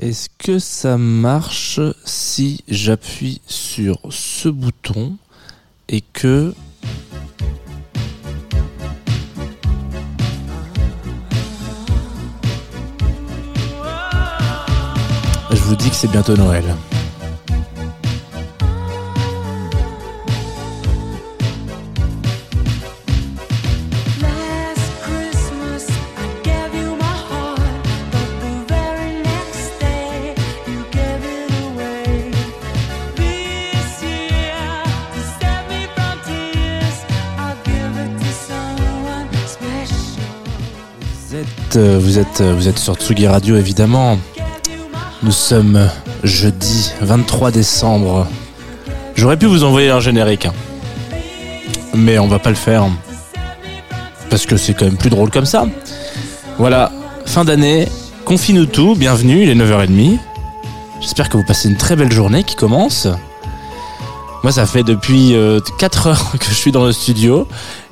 Est-ce que ça marche si j'appuie sur ce bouton et que... Je vous dis que c'est bientôt Noël. Euh, vous êtes, euh, vous êtes sur Tsugi Radio évidemment. Nous sommes jeudi 23 décembre. J'aurais pu vous envoyer un générique, hein. mais on va pas le faire parce que c'est quand même plus drôle comme ça. Voilà, fin d'année, confine-nous tout, bienvenue, il est 9h30. J'espère que vous passez une très belle journée qui commence. Moi, ça fait depuis 4 heures que je suis dans le studio,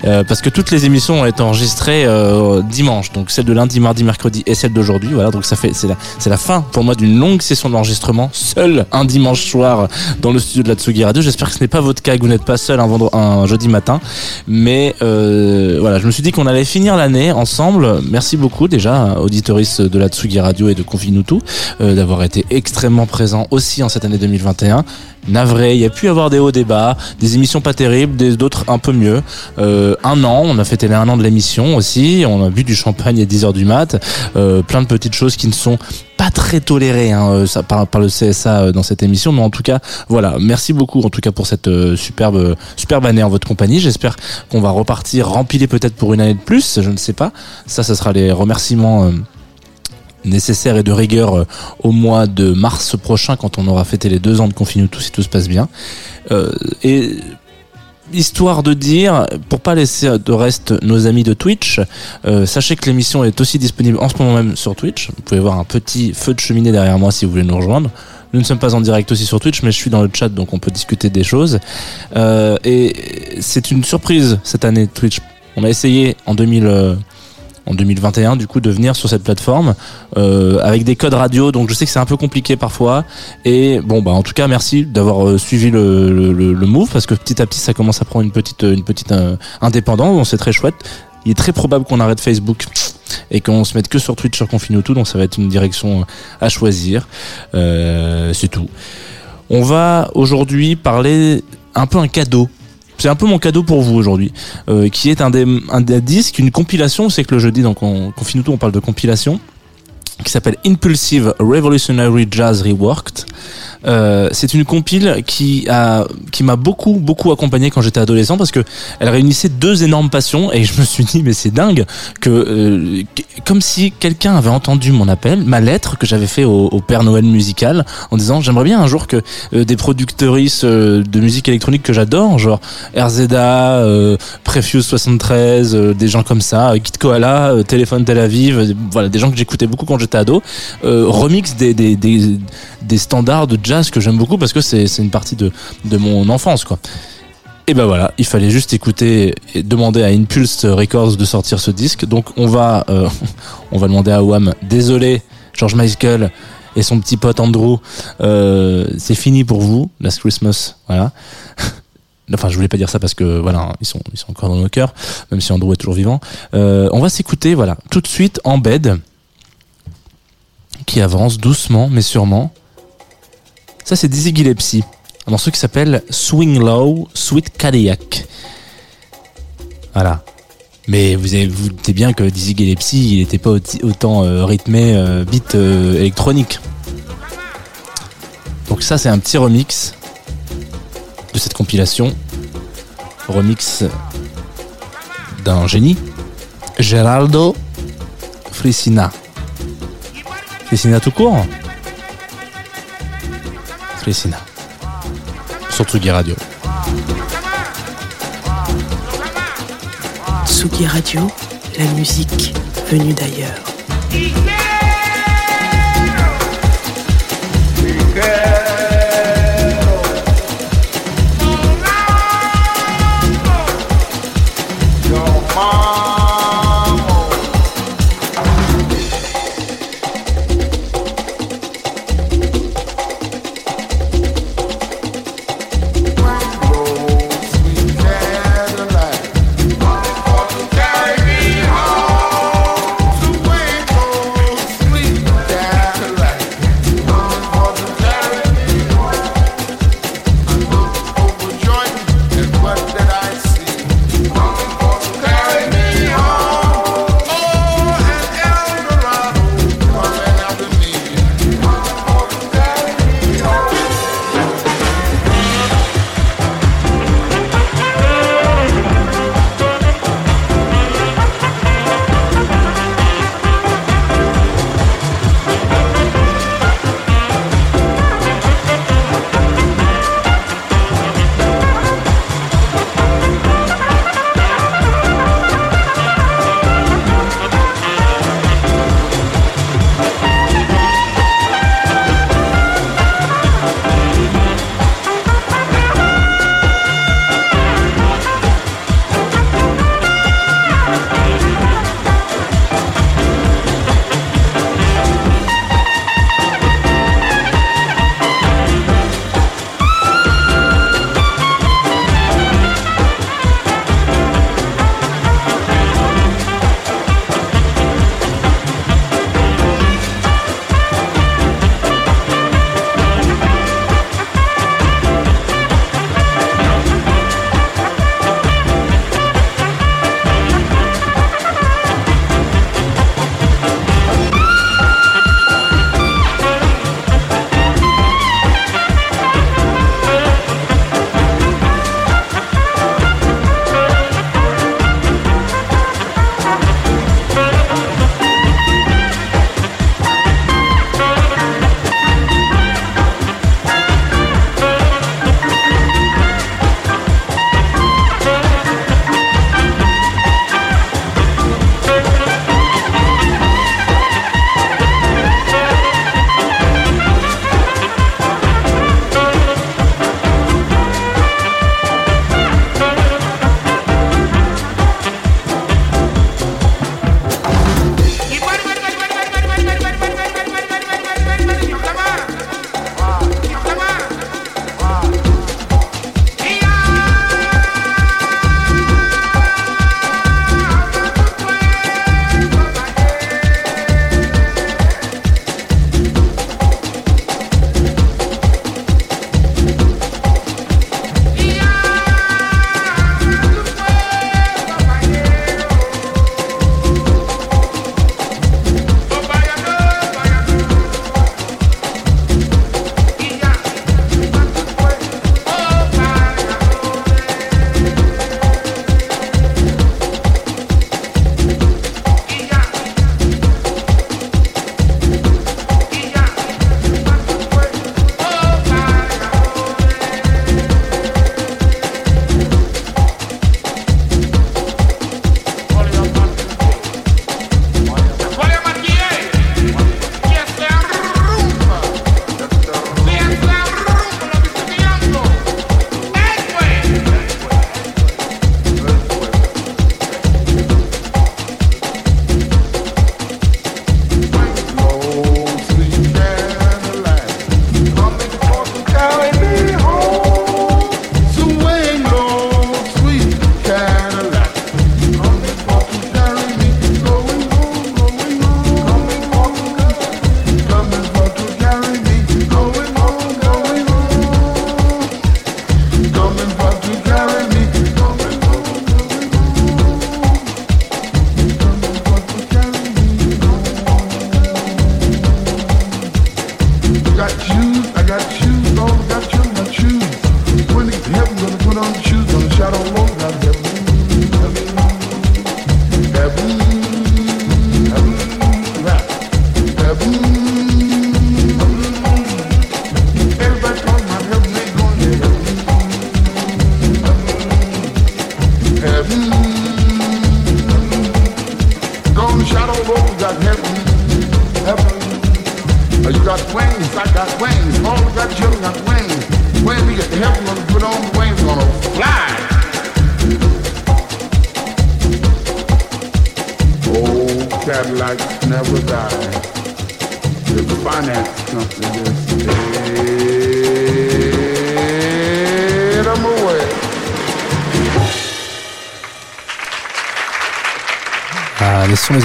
euh, parce que toutes les émissions ont été enregistrées euh, dimanche, donc celle de lundi, mardi, mercredi et celle d'aujourd'hui. Voilà, donc ça fait c'est la la fin pour moi d'une longue session d'enregistrement, seul un dimanche soir dans le studio de la Tsugi Radio. J'espère que ce n'est pas votre cas, que vous n'êtes pas seul un, vendre- un jeudi matin, mais euh, voilà, je me suis dit qu'on allait finir l'année ensemble. Merci beaucoup déjà, auditoris de la Tsugi Radio et de Confine-nous tout, euh, d'avoir été extrêmement présent aussi en cette année 2021 navré, il y a pu avoir des hauts débats, des émissions pas terribles, d'autres un peu mieux. Euh, un an, on a fêté un an de l'émission aussi, on a bu du champagne à 10h du mat, euh, plein de petites choses qui ne sont pas très tolérées hein, euh, par, le CSA dans cette émission, mais en tout cas, voilà, merci beaucoup en tout cas pour cette superbe superbe année en votre compagnie. J'espère qu'on va repartir rempilé peut-être pour une année de plus, je ne sais pas. Ça, ça sera les remerciements. Nécessaire et de rigueur euh, au mois de mars prochain quand on aura fêté les deux ans de confinement tout si tout se passe bien Euh, et histoire de dire pour pas laisser de reste nos amis de Twitch euh, sachez que l'émission est aussi disponible en ce moment même sur Twitch vous pouvez voir un petit feu de cheminée derrière moi si vous voulez nous rejoindre nous ne sommes pas en direct aussi sur Twitch, mais je suis dans le chat, donc on peut discuter des choses. Euh, et c'est une surprise cette année Twitch. On a essayé en 2000, euh, en 2021 du coup de venir sur cette plateforme euh, avec des codes radio. Donc je sais que c'est un peu compliqué parfois. Et bon bah en tout cas merci d'avoir euh, suivi le, le, le- move parce que petit à petit ça commence à prendre une petite une petite euh, indépendance. C'est très chouette. Il est très probable qu'on arrête Facebook et qu'on se mette que sur Twitch sur Confine tout donc ça va être une direction à choisir. Euh, c'est tout. On va aujourd'hui parler un peu un cadeau c'est un peu mon cadeau pour vous aujourd'hui, euh, qui est un des, un des disques, une compilation. C'est que le jeudi, donc on confine tout, on parle de compilation, qui s'appelle Impulsive Revolutionary Jazz Reworked. Euh, c'est une compile qui a qui m'a beaucoup beaucoup accompagné quand j'étais adolescent parce que elle réunissait deux énormes passions et je me suis dit mais c'est dingue que euh, comme si quelqu'un avait entendu mon appel ma lettre que j'avais fait au, Père Noël musical en disant j'aimerais bien un jour que euh, des productrices de musique électronique que j'adore genre RZA Prefuse 73 euh, des gens comme ça Kid Koala Téléphone Tel Aviv voilà des gens que j'écoutais beaucoup quand j'étais ado euh, remix des, standards de jazz que j'aime beaucoup parce que c'est une partie de, mon enfance quoi. Et ben voilà, il fallait juste écouter et demander à Impulse Records de sortir ce disque. Donc on va euh, on va demander à Wham. Désolé, George Michael et son petit pote Andrew, euh, c'est fini pour vous, Last Christmas, voilà. Enfin, je voulais pas dire ça parce que voilà, ils sont, ils sont encore dans nos cœurs, même si Andrew est toujours vivant. On va s'écouter, voilà, tout de suite en bed, qui avance doucement mais sûrement. Ça, c'est Dizzy Gillespie, un morceau qui s'appelle Swing Low, Sweet Cadillac. Voilà. Mais vous avez, vous doutez bien que Dizzy Gillespie, il n'était pas autant euh, rythmé euh, beat euh, électronique. Donc ça, c'est un petit remix de cette compilation. Remix d'un génie, Geraldo Frissina. Frissina tout court Frissina. Sur Tsugi Radio. Tsugi Radio, la musique venue d'ailleurs.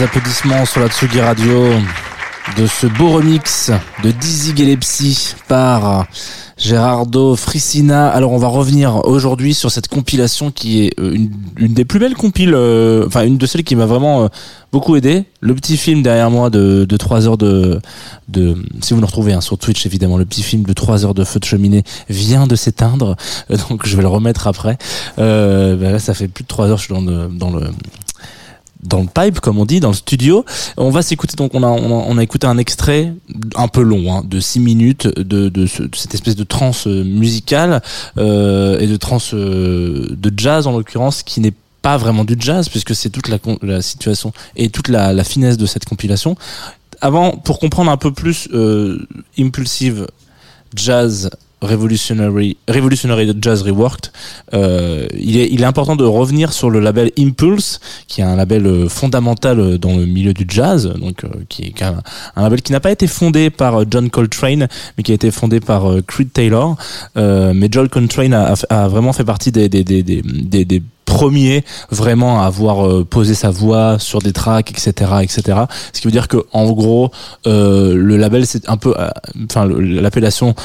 Applaudissements sur la Tsugi Radio de ce beau remix de Dizzy Gillespie par Gerardo Frissina. Alors on va revenir aujourd'hui sur cette compilation qui est euh, une, des plus belles compiles, euh, enfin une de celles qui m'a vraiment euh, beaucoup aidé. Le petit film derrière moi de, de 3 heures de, de... Si vous le retrouvez hein, sur Twitch évidemment, le petit film de 3 heures de feu de cheminée vient de s'éteindre, donc je vais le remettre après. Bah là ça fait plus de 3 heures, je suis. Dans le dans le pipe, comme on dit, dans le studio. On va s'écouter, donc on a, on a, on a écouté un extrait un peu long, hein, de 6 minutes, de, de, ce- de cette espèce de trance euh, musicale euh, et de trance euh, de jazz en l'occurrence, qui n'est pas vraiment du jazz, puisque c'est toute la, la situation et toute la, la finesse de cette compilation. Avant, pour comprendre un peu plus euh, Impulsive Jazz Revolutionary, Revolutionary Jazz Reworked, euh, il, est, il est important de revenir sur le label Impulse, qui est un label euh, fondamental euh, dans le milieu du jazz, donc euh, qui est même un label qui n'a pas été fondé par euh, John Coltrane, mais qui a été fondé par Creed Taylor. Euh, mais John Coltrane a, a- a vraiment fait partie des, des, des, des, premiers vraiment à avoir euh, posé sa voix sur des tracks, etc., etc. Ce qui veut dire que en gros, euh, le label c'est un peu, euh, enfin l'appellation.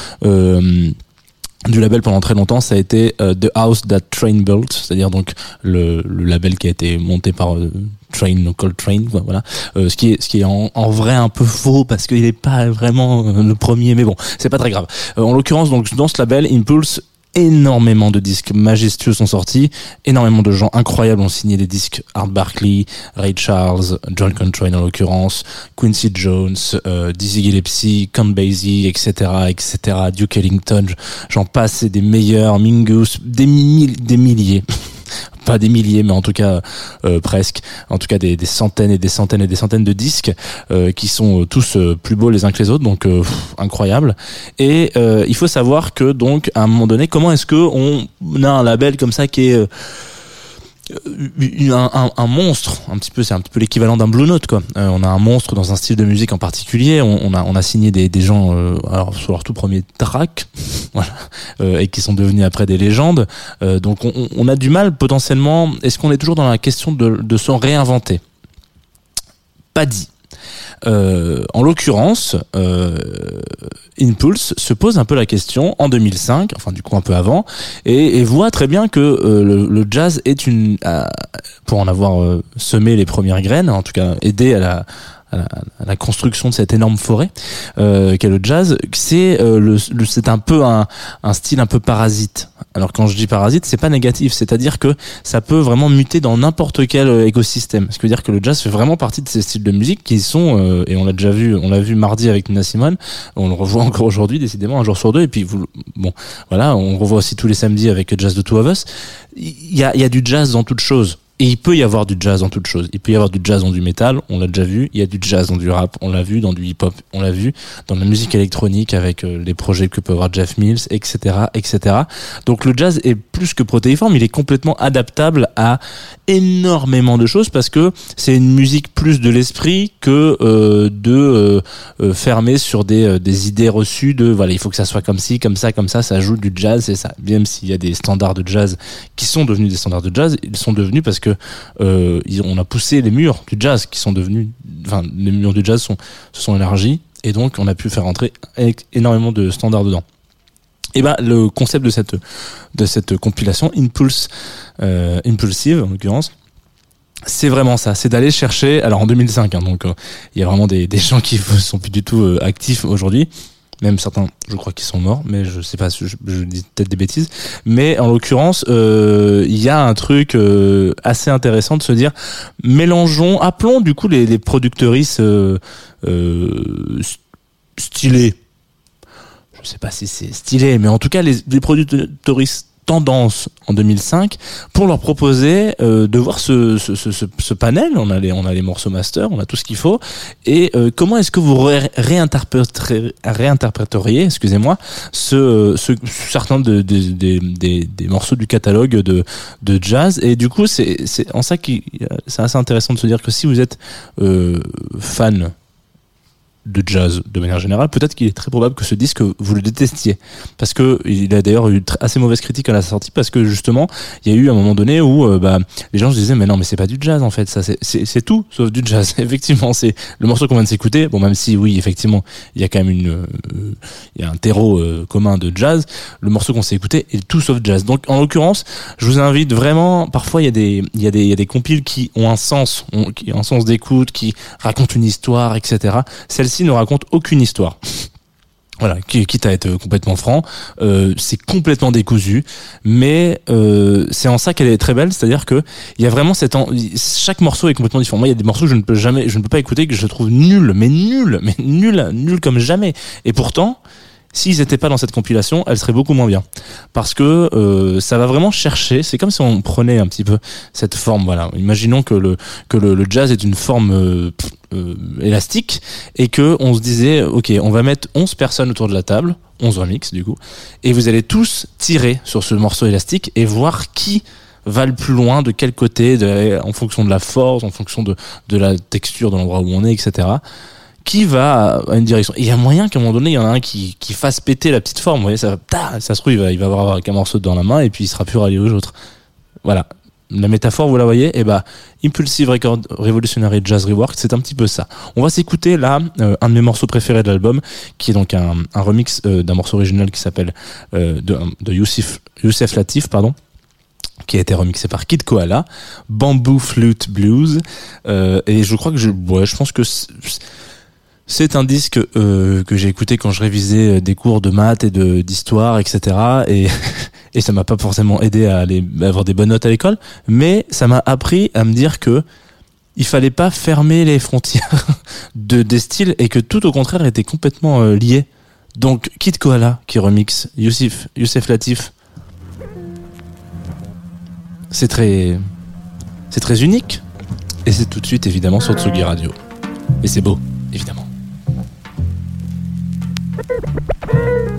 Du label pendant très longtemps, ça a été euh, The House That Train Built, c'est-à-dire donc le, le label qui a été monté par euh, Train Coltrane, quoi, voilà. Euh, ce qui est ce qui est en, en vrai un peu faux parce qu'il n'est pas vraiment le premier, mais bon, c'est pas très grave. En l'occurrence, donc dans ce label Impulse, énormément de disques majestueux sont sortis, énormément de gens incroyables ont signé des disques. Art Barkley, Ray Charles, John Coltrane en l'occurrence, Quincy Jones, euh, Dizzy Gillespie, Count Basie, etc., etc., Duke Ellington, j'en passe, c'est des meilleurs, Mingus, des milliers. Pas des milliers, mais en tout cas euh, presque. En tout cas des, des centaines et des centaines et des centaines de disques euh, qui sont euh, tous plus beaux les uns que les autres, donc incroyable. Et il faut savoir que donc à un moment donné, comment est-ce que on a un label comme ça qui est un, un, un monstre, un petit peu, c'est un petit peu l'équivalent d'un Blue Note quoi. Euh, on a un monstre dans un style de musique en particulier. On, on a on a signé des, des gens euh, alors sur leur tout premier track, voilà, euh, et qui sont devenus après des légendes. Euh, donc on, on a du mal potentiellement. Est-ce qu'on est toujours dans la question de, de se réinventer? Pas dit. Euh, en l'occurrence, euh, Impulse se pose un peu la question en 2005, enfin du coup un peu avant, et, voit très bien que euh, le, jazz est une, euh, pour en avoir semé les premières graines, en tout cas aidé à la, construction de cette énorme forêt qu'est le jazz, c'est un peu un style un peu parasite. Alors quand je dis parasite, c'est pas négatif, c'est-à-dire que ça peut vraiment muter dans n'importe quel euh, écosystème. Ce qui veut dire que le jazz fait vraiment partie de ces styles de musique qui sont euh, et on l'a déjà vu, on l'a vu mardi avec Nina Simone, on le revoit encore aujourd'hui décidément un jour sur deux et puis vous bon voilà, on revoit aussi tous les samedis avec Jazz de Two of Us. Il y a y a du jazz dans toute chose. Et il peut y avoir du jazz dans toute chose. Il peut y avoir du jazz dans du métal, on l'a déjà vu. Il y a du jazz dans du rap, on l'a vu. Dans du hip-hop, on l'a vu. Dans la musique électronique avec euh, les projets que peut avoir Jeff Mills, etc., etc. Donc le jazz est plus que protéiforme, il est complètement adaptable à énormément de choses parce que c'est une musique plus de l'esprit que euh, de euh, fermer sur des, des idées reçues de voilà il faut que ça soit comme ci, comme ça, comme ça. Ça joue du jazz, c'est ça. Même s'il y a des standards de jazz qui sont devenus des standards de jazz, ils sont devenus parce que euh, on a poussé les murs du jazz qui sont devenus, enfin les murs du jazz sont, se sont élargis et donc on a pu faire entrer énormément de standards dedans. Et ben le concept de cette de cette compilation Impulse euh, Impulsive en l'occurrence c'est vraiment ça, c'est d'aller chercher. Alors en 2005, hein, donc euh, il y a vraiment des, des gens qui sont plus du tout actifs aujourd'hui. Même certains, je crois qu'ils sont morts, mais je sais pas, je, je dis peut-être des bêtises. Mais en l'occurrence, euh, il y a un truc euh, assez intéressant de se dire, mélangeons, appelons du coup les, les productrices euh, st- stylées. Je sais pas si c'est stylé, mais en tout cas les, les productrices tendance en 2005 pour leur proposer euh, de voir ce, panel. On a les, morceaux master, on a tout ce qu'il faut. Et euh, comment est-ce que vous ré- réinterpréteriez, excusez-moi, ce, ce certains de, de- des- morceaux du catalogue de, jazz? Et du coup, c'est en ça qui c'est assez intéressant de se dire que si vous êtes euh, fan de jazz de manière générale, peut-être qu'il est très probable que ce disque vous le détestiez. Parce que il a d'ailleurs eu assez mauvaise critique à la sortie parce que justement il y a eu un moment donné où euh, bah, les gens se disaient mais non mais c'est pas du jazz en fait. Ça c'est- tout sauf du jazz. Effectivement c'est le morceau qu'on vient de s'écouter. Bon même si oui effectivement il y a quand même une euh, il y a un terreau euh, commun de jazz. Le morceau qu'on s'est écouté est tout sauf jazz. Donc en l'occurrence je vous invite vraiment parfois il y a des y a des y a des compiles qui ont un sens qui ont un sens d'écoute qui racontent une histoire etc ne raconte aucune histoire voilà, qui- quitte à être complètement franc, euh, c'est complètement décousu, mais euh, c'est en ça qu'elle est très belle, c'est-à-dire que il y a vraiment cette, chaque morceau est complètement différent. Moi, il y a des morceaux que je ne peux jamais, je ne peux pas écouter que je trouve nuls, mais nuls, mais nuls, nuls comme jamais. Et pourtant, s'ils n'étaient pas dans cette compilation, elle serait beaucoup moins bien, parce que euh, ça va vraiment chercher. C'est comme si on prenait un petit peu cette forme. Voilà, imaginons que le que le, le jazz est une forme euh, euh, élastique et que on se disait ok on va mettre 11 personnes autour de la table 11 remix du coup et vous allez tous tirer sur ce morceau élastique et voir qui va le plus loin de quel côté de- en fonction de la force en fonction de, de la texture de l'endroit où on est etc qui va à une direction. Et il y a moyen qu'à un moment donné il y en a un qui, qui fasse péter la petite forme vous voyez ça, ta, ça se trouve il va, il va avoir qu'un morceau dans la main et puis il sera plus rallié aux autres. Voilà. La métaphore, vous la voyez Eh ben, Impulsive Record Revolutionary Jazz Rework, c'est un petit peu ça. On va s'écouter là euh, un de mes morceaux préférés de l'album, qui est donc un, un remix euh, d'un morceau original qui s'appelle euh, de, de Youssef, Youssef Latif, pardon qui a été remixé par Kid Koala, Bamboo Flute Blues, et je crois que je, ouais, je pense que c'est- un disque euh, que j'ai écouté quand je révisais euh, des cours de maths et d'histoire, etc. Et, ça m'a pas forcément aidé à avoir des bonnes notes à l'école, mais ça m'a appris à me dire que il fallait pas fermer les frontières de des styles et que tout au contraire était complètement euh, lié. Donc Kid Koala qui remixe Youssef Youssef Latif, c'est très c'est très unique et c'est tout de suite évidemment sur Tsugi Radio. Et c'est beau, évidemment. Thank you.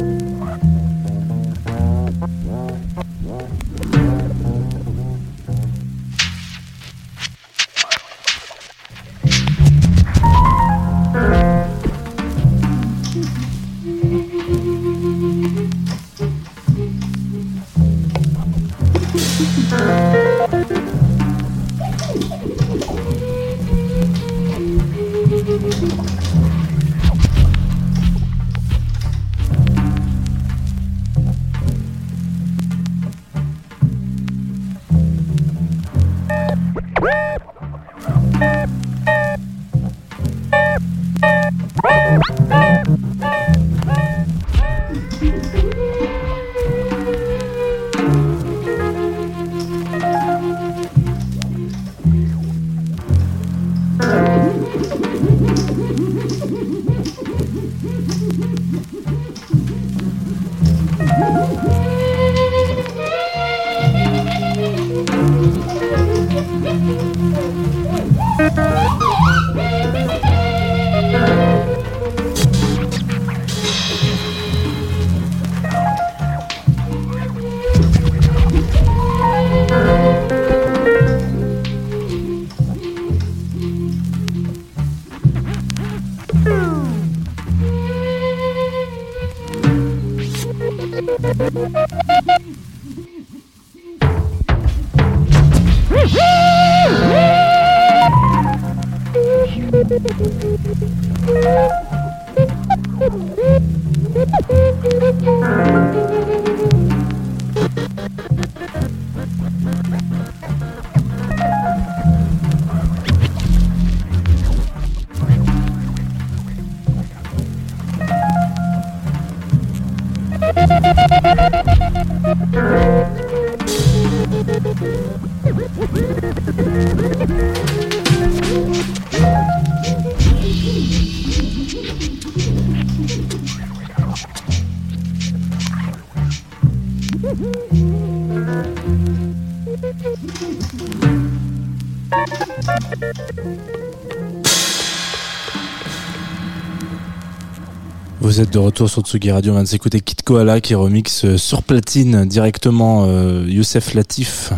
Vous êtes de retour sur Tsugi Radio, on vient de s'écouter Kid Koala qui remixe euh, sur platine directement euh, Youssef Latif.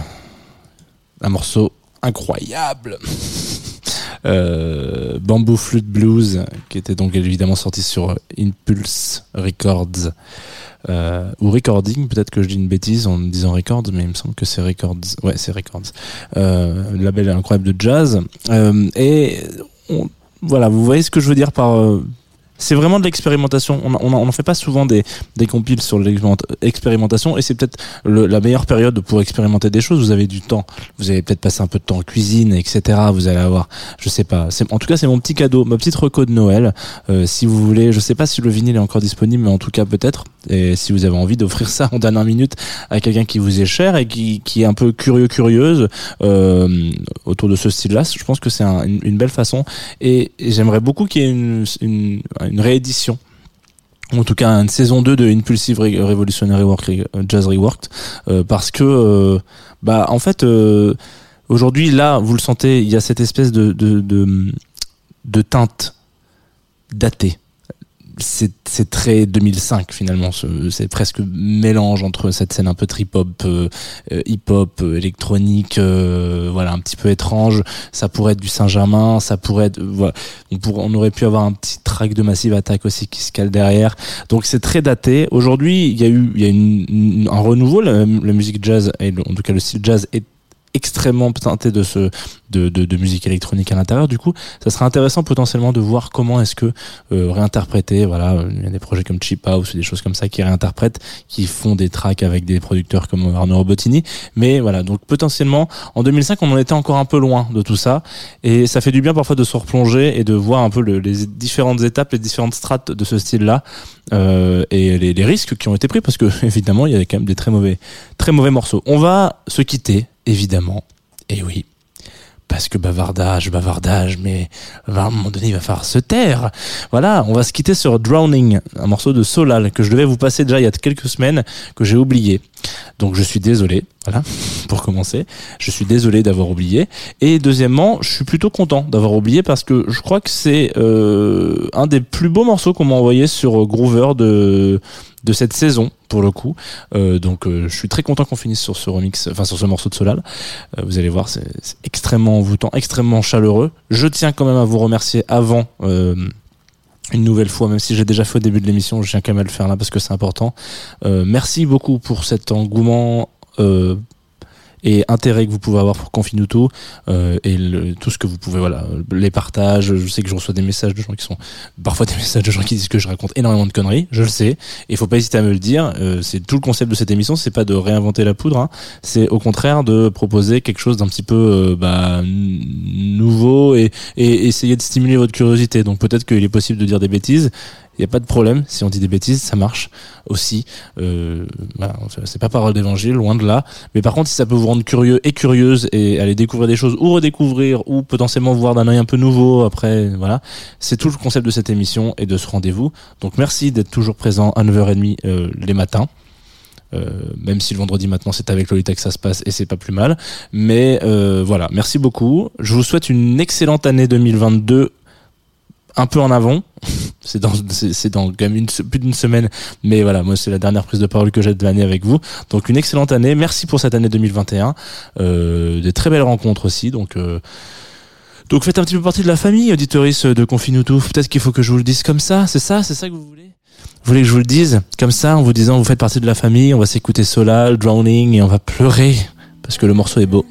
Un morceau incroyable. Euh, Bamboo Flute Blues, qui était donc évidemment sorti sur Impulse Records. Ou Recording, peut-être que je dis une bêtise en disant Records, mais il me semble que c'est Records. Ouais, c'est Records. Label incroyable de jazz. Et voilà, vous voyez ce que je veux dire par c'est vraiment de l'expérimentation. On on on n'en fait pas souvent des, des compiles sur l'expérimentation et c'est peut-être la meilleure période pour expérimenter des choses. Vous avez du temps. Vous allez peut-être passer un peu de temps en cuisine, etc. Vous allez avoir, je sais pas. En tout cas, c'est mon petit cadeau, ma petite reco de Noël. Euh, si vous voulez, je sais pas si le vinyle est encore disponible, mais en tout cas peut-être. Et si vous avez envie d'offrir ça en dernière minute à quelqu'un qui vous est cher et qui, qui est un peu curieux, curieuse euh, autour de ce style-là, je pense que c'est un- une, une belle façon. Et, j'aimerais beaucoup qu'il y ait une, une réédition. ou En tout cas, une saison 2 de Impulsive Re- Revolutionary Work, euh, Jazz Reworked, euh, parce que, euh, bah, en fait, aujourd'hui, là, vous le sentez, il y a cette espèce de, de teinte datée. C'est très 2005 finalement. ce- C'est presque mélange entre cette scène un peu trip-hop, euh, euh, hip-hop, euh, électronique, euh, voilà, un petit peu étrange. Ça pourrait être du Saint-Germain, ça pourrait être, voilà, on, pourrait, on aurait pu avoir un petit track de Massive Attack aussi qui se cale derrière. Donc c'est très daté. Aujourd'hui, il y a eu, il y a une, une- un renouveau. La, la musique jazz, en tout cas le style jazz est extrêmement teinté de ce de, de, de musique électronique à l'intérieur. Du coup ça serait intéressant potentiellement de voir comment est-ce que euh, réinterpréter voilà il y a des projets comme Cheap House ou des choses comme ça qui réinterprètent qui font des tracks avec des producteurs comme Arnaud Robotini mais voilà donc potentiellement en 2005 on en était encore un peu loin de tout ça. Et ça fait du bien parfois de se replonger et de voir un peu le- les différentes étapes les différentes strates de ce style là euh, et les, les risques qui ont été pris parce que évidemment il y a quand même des très mauvais très mauvais morceaux. On va se quitter évidemment et oui parce que bavardage, bavardage, mais à un moment donné, il va falloir se taire. Voilà, on va se quitter sur Drowning, un morceau de Solal que je devais vous passer déjà il y a quelques semaines, que j'ai oublié. Donc je suis désolé, voilà, pour commencer. Je suis désolé d'avoir oublié. Et deuxièmement, je suis plutôt content d'avoir oublié parce que je crois que c'est euh, un des plus beaux morceaux qu'on m'a envoyé sur Groover de de cette saison pour le coup Euh, donc euh, je suis très content qu'on finisse sur ce remix enfin sur ce morceau de Solal euh, vous allez voir, c'est c'est extrêmement envoûtant, extrêmement chaleureux. Je tiens quand même à vous remercier avant. Une nouvelle fois, même si j'ai déjà fait au début de l'émission, je tiens quand même à le faire là parce que c'est important. Euh, merci beaucoup pour cet engouement euh, et intérêt que vous pouvez avoir pour Confinuto euh, et le- tout ce que vous pouvez, voilà, les partages. Je sais que je reçois des messages de gens qui sont parfois des messages de gens qui disent que je raconte énormément de conneries. Je le sais, et faut pas hésiter à me le dire. Euh, c'est tout le concept de cette émission, c'est pas de réinventer la poudre. hein c'est au contraire de proposer quelque chose d'un petit peu euh, bah, nouveau et, et essayer de stimuler votre curiosité. Donc peut-être qu'il est possible de dire des bêtises. Il n'y a pas de problème. Si on dit des bêtises, ça marche aussi. Euh, voilà, c'est pas parole d'évangile, loin de là. Mais par contre, si ça peut vous rendre curieux et curieuse et aller découvrir des choses ou redécouvrir ou potentiellement voir d'un œil un peu nouveau après, voilà, c'est tout le concept de cette émission et de ce rendez-vous. Donc merci d'être toujours présent à 9h30 euh, les matins. Euh, même si le vendredi maintenant c'est avec Lolita que ça se passe et c'est pas plus mal. Mais euh, voilà, merci beaucoup. Je vous souhaite une excellente année 2022 un peu en avant. C'est dans, c'est dans quand même une, plus d'une semaine, mais voilà, moi c'est la dernière prise de parole que j'ai de l'année avec vous. Donc une excellente année. Merci pour cette année 2021. Euh, des très belles rencontres aussi. Donc euh, donc faites un petit peu partie de la famille, auditoris de Confinuto. Peut-être qu'il faut que je vous le dise comme ça. C'est ça, c'est ça que vous voulez? Vous voulez que je vous le dise comme ça, en vous disant vous faites partie de la famille. On va s'écouter Solal, Drowning et on va pleurer parce que le morceau est beau.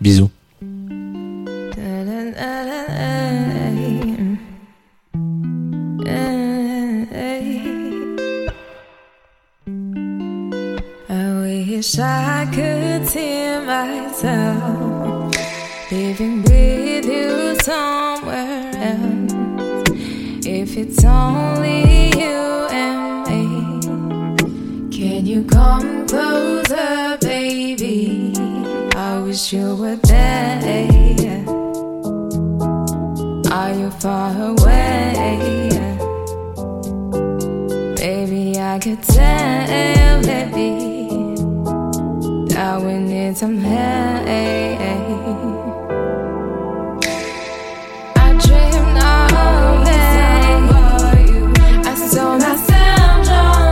Bisous. Wish I could see myself living with you somewhere else. If it's only you and me, can you come closer, baby? I wish you were there. Are you far away? Baby, I could tell, we need some help. I dreamed of it. I saw myself drunk.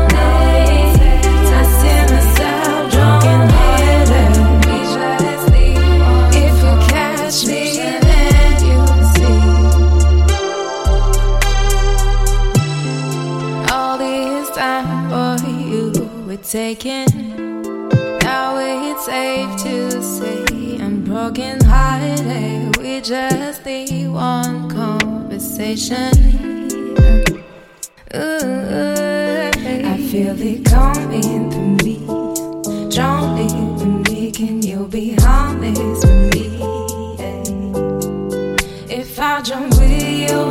Just the one conversation. Ooh, I feel it coming for me. Strongly with me. Can you be honest with me? If I jump, with you